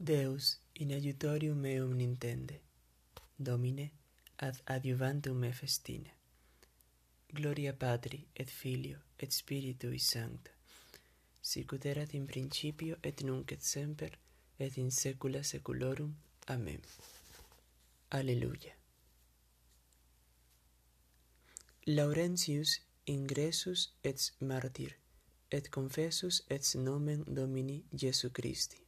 Deus, in adiutorium meum nintende. Domine, ad adiuvantum me festine. Gloria Patri, et Filio, et Spiritui Sancta, sicut erat in principio, et nunc et semper, et in saecula saeculorum. Amen. Alleluia. Laurentius ingressus et martyr, et confessus et nomen Domini Jesu Christi.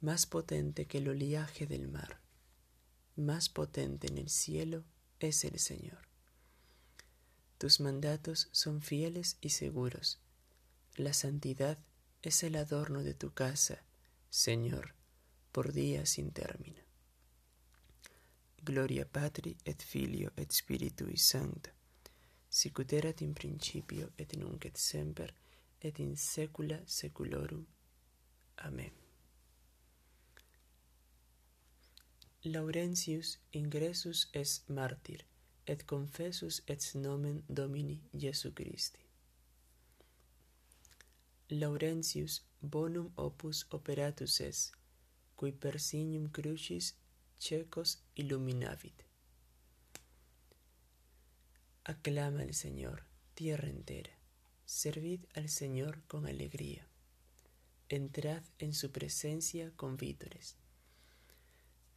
más potente que el oleaje del mar, más potente en el cielo es el Señor. Tus mandatos son fieles y seguros. La santidad es el adorno de tu casa, Señor, por días sin término. Gloria Patri et Filio et Spiritui Sancta, sicut erat in principio et nunc et semper et in saecula saeculorum. Amén. Laurentius ingressus es martyr, et confessus et nomen Domini Jesu Christi. Laurentius bonum opus operatus es, cui per signum crucis cecos illuminavit. Aclama al Señor, tierra entera, servid al Señor con alegría, entrad en su presencia con vítores.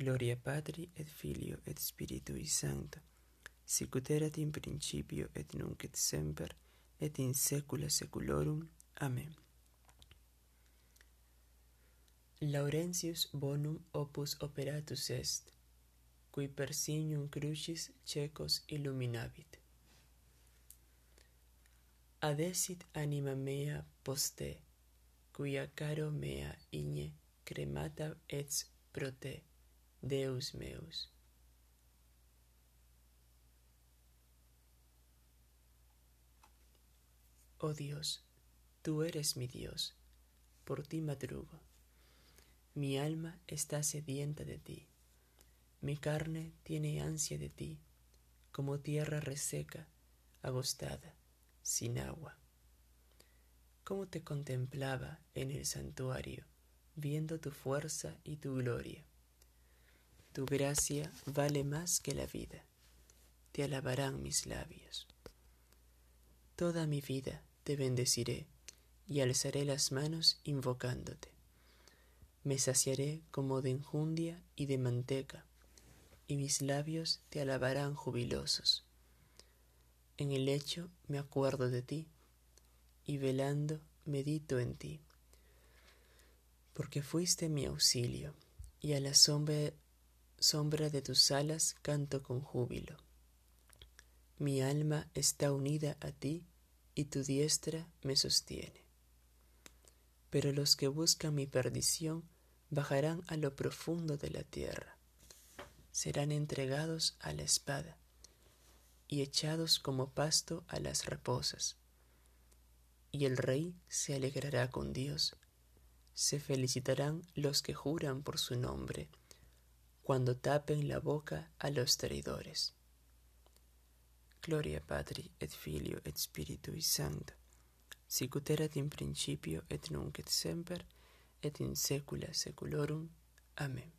Gloria Patri et Filio et Spiritui Sancta, sicut erat in principio et nunc et semper et in saecula saeculorum. Amen. Laurentius bonum opus operatus est, qui per signum crucis cecos illuminavit. Adesit anima mea poste, cuia caro mea igne cremata et pro te. Deus meus. Oh Dios, tú eres mi Dios, por ti madrugo. Mi alma está sedienta de ti, mi carne tiene ansia de ti, como tierra reseca, agostada, sin agua. Cómo te contemplaba en el santuario, viendo tu fuerza y tu gloria tu gracia vale más que la vida. Te alabarán mis labios. Toda mi vida te bendeciré y alzaré las manos invocándote. Me saciaré como de enjundia y de manteca, y mis labios te alabarán jubilosos. En el lecho me acuerdo de ti, y velando medito en ti, porque fuiste mi auxilio, y a la sombra sombra de tus alas canto con júbilo. Mi alma está unida a ti y tu diestra me sostiene. Pero los que buscan mi perdición bajarán a lo profundo de la tierra, serán entregados a la espada y echados como pasto a las reposas. Y el rey se alegrará con Dios, se felicitarán los que juran por su nombre cuando tapen la boca a los traidores. Gloria Patri et Filio et Spiritui Sancto, sicut erat in principio et nunc et semper et in saecula saeculorum. Amen.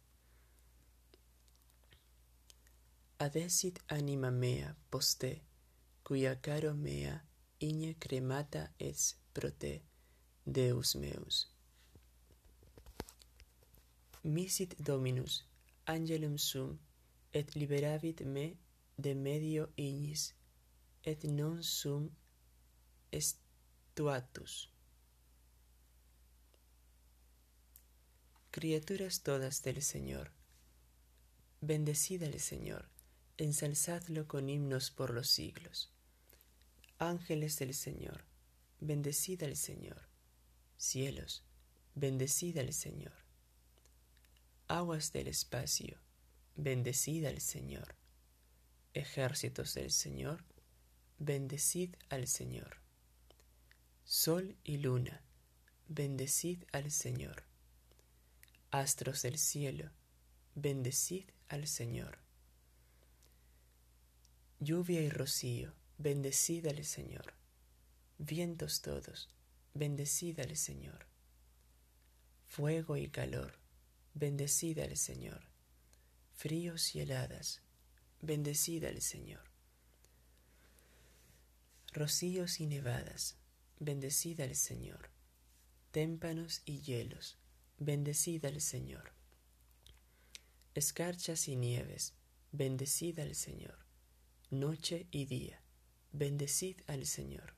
Adesit anima mea poste, cuia caro mea igne cremata es pro te, Deus meus. Misit Dominus angelum sum, et liberavit me de medio ignis, et non sum estuatus. Criaturas todas del Señor, bendecid al Señor, ensalzadlo con himnos por los siglos. Ángeles del Señor, bendecid al Señor. Cielos, bendecid al Señor. Aguas del espacio, bendecid al Señor. Ejércitos del Señor, bendecid al Señor. Sol y luna, bendecid al Señor. Astros del cielo, bendecid al Señor. Lluvia y rocío, bendecid al Señor. Vientos todos, bendecid al Señor. Fuego y calor, bendecid al Señor. Fríos y heladas, bendecid al Señor. Rocíos y nevadas, bendecid al Señor. Témpanos y hielos, bendecid al Señor. Escarchas y nieves, bendecid al Señor. Noche y día, bendecid al Señor.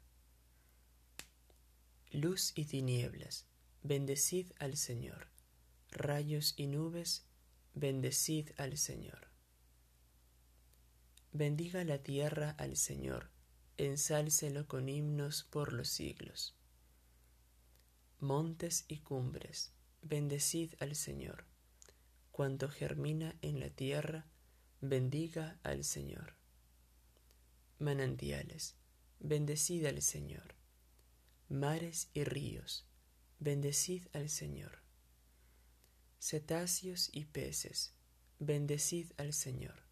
Luz y tinieblas, bendecid al Señor. Rayos y nubes, bendecid al Señor. Bendiga la tierra al Señor, ensálcelo con himnos por los siglos. Montes y cumbres, bendecid al Señor. Cuanto germina en la tierra, bendiga al Señor. Manantiales, bendecid al Señor. Mares y ríos, bendecid al Señor. Cetáceos y peces, bendecid al Señor.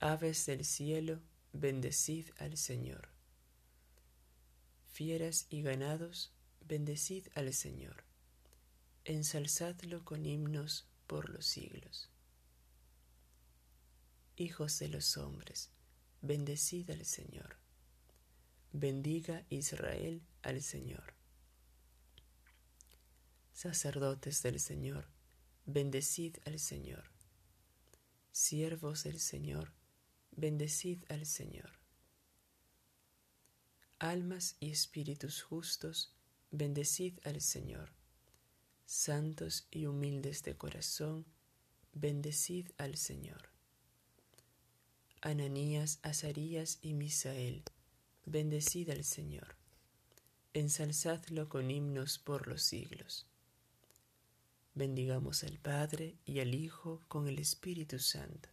Aves del cielo, bendecid al Señor. Fieras y ganados, bendecid al Señor. Ensalzadlo con himnos por los siglos. Hijos de los hombres, bendecid al Señor. Bendiga Israel al Señor. Sacerdotes del Señor, bendecid al Señor. Siervos del Señor, bendecid al Señor. Almas y espíritus justos, bendecid al Señor. Santos y humildes de corazón, bendecid al Señor. Ananías, Azarías y Misael, bendecid al Señor. Ensalzadlo con himnos por los siglos. Bendigamos al Padre y al Hijo con el Espíritu Santo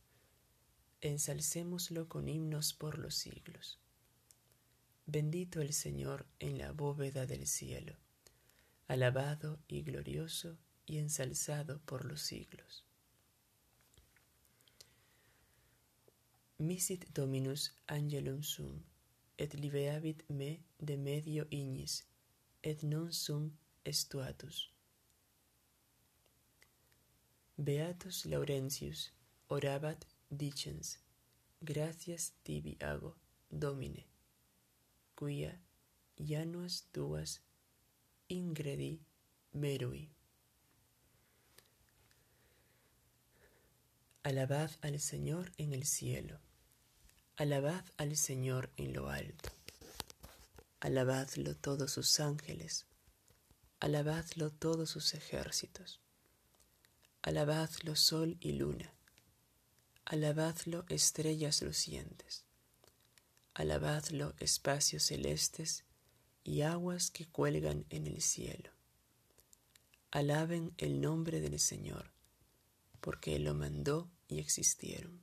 ensalcémoslo con himnos por los siglos. Bendito el Señor en la bóveda del cielo, alabado y glorioso y ensalzado por los siglos. Misit Dominus angelum sum, et libeavit me de medio ignis, et non sum estuatus. Beatus Laurentius orabat dicens, gracias tibi hago, Domine, quia januas tuas ingredi merui. Alabad al Señor en el cielo, alabad al Señor en lo alto, alabadlo todos sus ángeles, alabadlo todos sus ejércitos, alabadlo sol y luna, Alabadlo estrellas lucientes, alabadlo espacios celestes y aguas que cuelgan en el cielo. Alaben el nombre del Señor, porque lo mandó y existieron.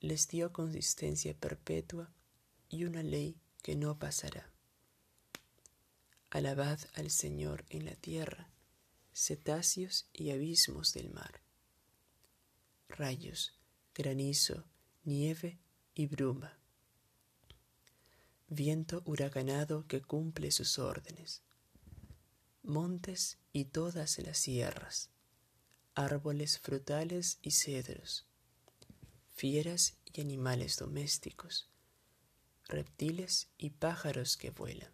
Les dio consistencia perpetua y una ley que no pasará. Alabad al Señor en la tierra, cetáceos y abismos del mar. Rayos, granizo, nieve y bruma. Viento huracanado que cumple sus órdenes. Montes y todas las sierras, árboles frutales y cedros, fieras y animales domésticos, reptiles y pájaros que vuelan,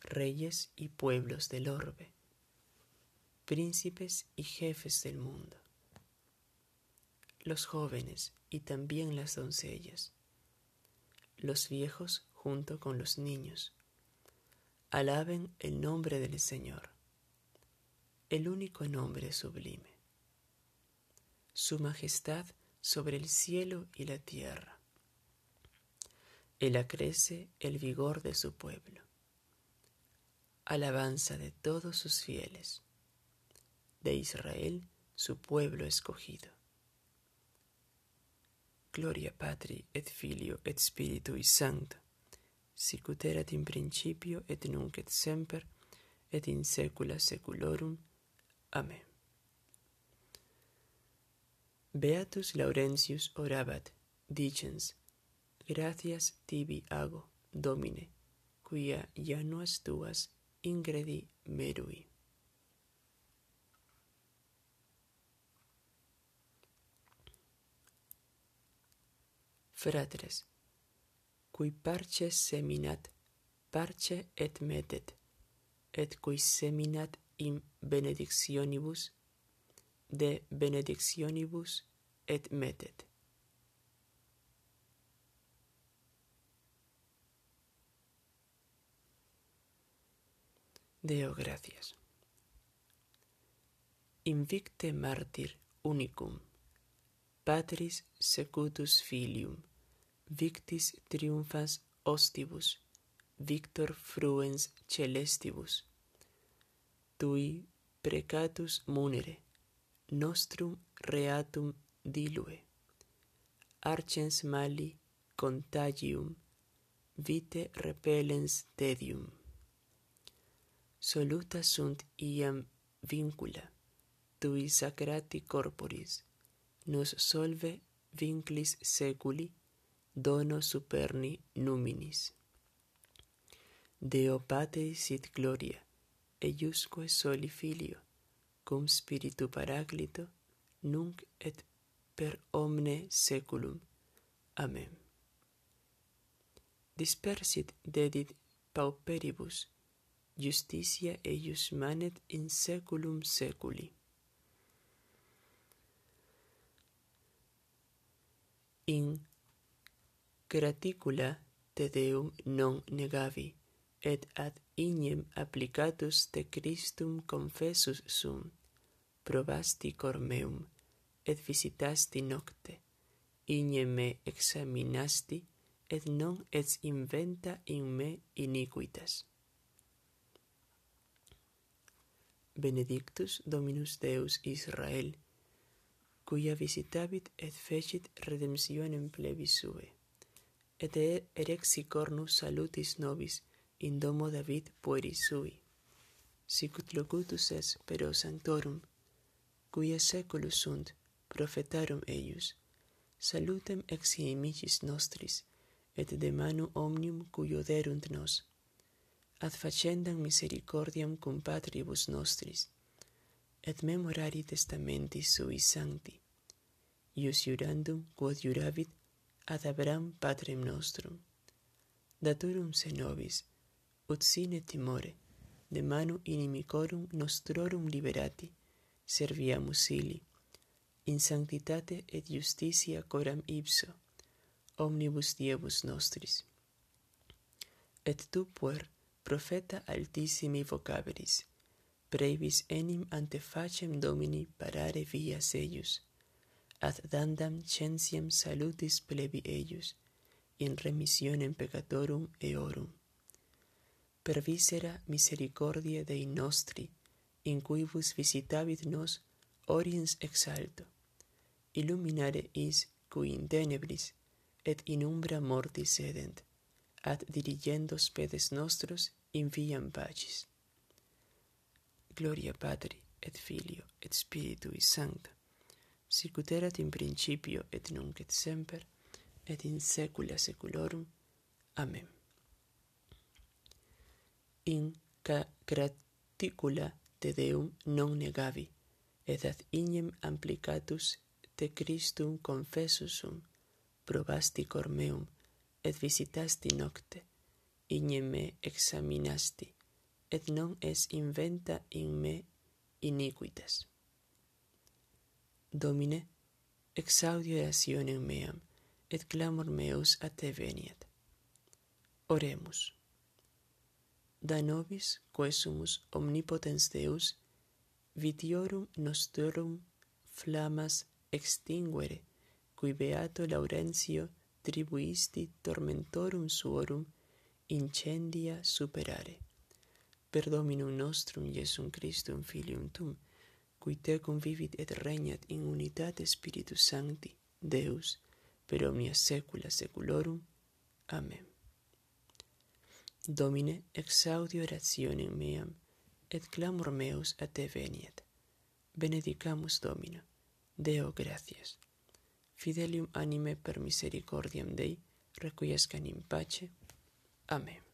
reyes y pueblos del orbe, príncipes y jefes del mundo, los jóvenes y también las doncellas, los viejos junto con los niños, alaben el nombre del Señor, el único nombre sublime, su majestad sobre el cielo y la tierra. Él acrece el vigor de su pueblo, alabanza de todos sus fieles de Israel, su pueblo escogido. Gloria Patri et Filio et Spiritui Sancto, sicut erat in principio et nunc et semper et in saecula saeculorum. Amen. Beatus Laurentius orabat, dicens: Gratias tibi ago, Domine, quia januas tuas ingredi merui. fratres, cui parce seminat, parce et metet, et cui seminat in benedictionibus, de benedictionibus et metet. Deo gracias. Invicte martir unicum, patris secutus filium, victis triumphas ostibus, victor fruens celestibus. Tui precatus munere, nostrum reatum dilue. Arcens mali contagium, vite repellens tedium. Soluta sunt iam vincula, tui sacrati corporis, nos solve vinclis seculi, dono superni numinis. Deo Pate sit gloria, eiusque soli Filio, cum Spiritu Paraclito, nunc et per omne seculum. Amen. Dispersit dedit pauperibus, justitia eius manet in seculum seculi. In graticula te Deum non negavi, et ad ignem applicatus te Christum confessus sum, probasti cor meum, et visitasti nocte, ignem me examinasti, et non et inventa in me iniquitas. benedictus Dominus Deus Israel, cuia visitavit et fecit redemptionem plebis sue et erexi cornus salutis nobis, in domo David pueri sui. Sicut locutus es pero sanctorum, cuia seculus sunt, profetarum eius, salutem ex imicis nostris, et de manu omnium cuio derunt nos. Ad facendam misericordiam cum patribus nostris, et memorari testamenti sui sancti. Ius jurandum, quod juravit, ad Abraham patrem nostrum. Daturum se nobis, ut sine timore, de manu inimicorum nostrorum liberati, serviamus ili, in sanctitate et justitia coram ipso, omnibus diebus nostris. Et tu, puer, profeta altissimi vocaberis, brevis enim ante facem Domini parare via eius, ad dandam censiem salutis plebi eius, in remissionem peccatorum eorum. Per visera misericordia Dei nostri, in cuibus visitabit nos oriens exalto, illuminare is cui in tenebris et in umbra mortis sedent, ad dirigendos pedes nostros in viam pacis. Gloria Patri, et Filio, et Spiritui Sancta, sicuterat in principio et nunc et semper et in saecula saeculorum. Amen. In graticula te deum non negavi et ad ignem amplicatus te Christum confessusum probasti cor meum et visitasti nocte ignem me examinasti et non es inventa in me iniquitas. Domine, exaudi orationem meam, et clamor meus a te veniet. Oremus. Da nobis, quesumus, omnipotens Deus, vitiorum nostrum flamas extinguere, cui beato Laurentio tribuisti tormentorum suorum incendia superare. Per Dominum nostrum Iesum Christum Filium Tum, qui te convivit et regnat in unitate Spiritus Sancti, Deus, per omnia saecula saeculorum. Amen. Domine, exaudi orationem meam, et clamor meus a te veniet. Benedicamus Domino, Deo gratias. Fidelium anime per misericordiam Dei, requiescan in pace. Amen.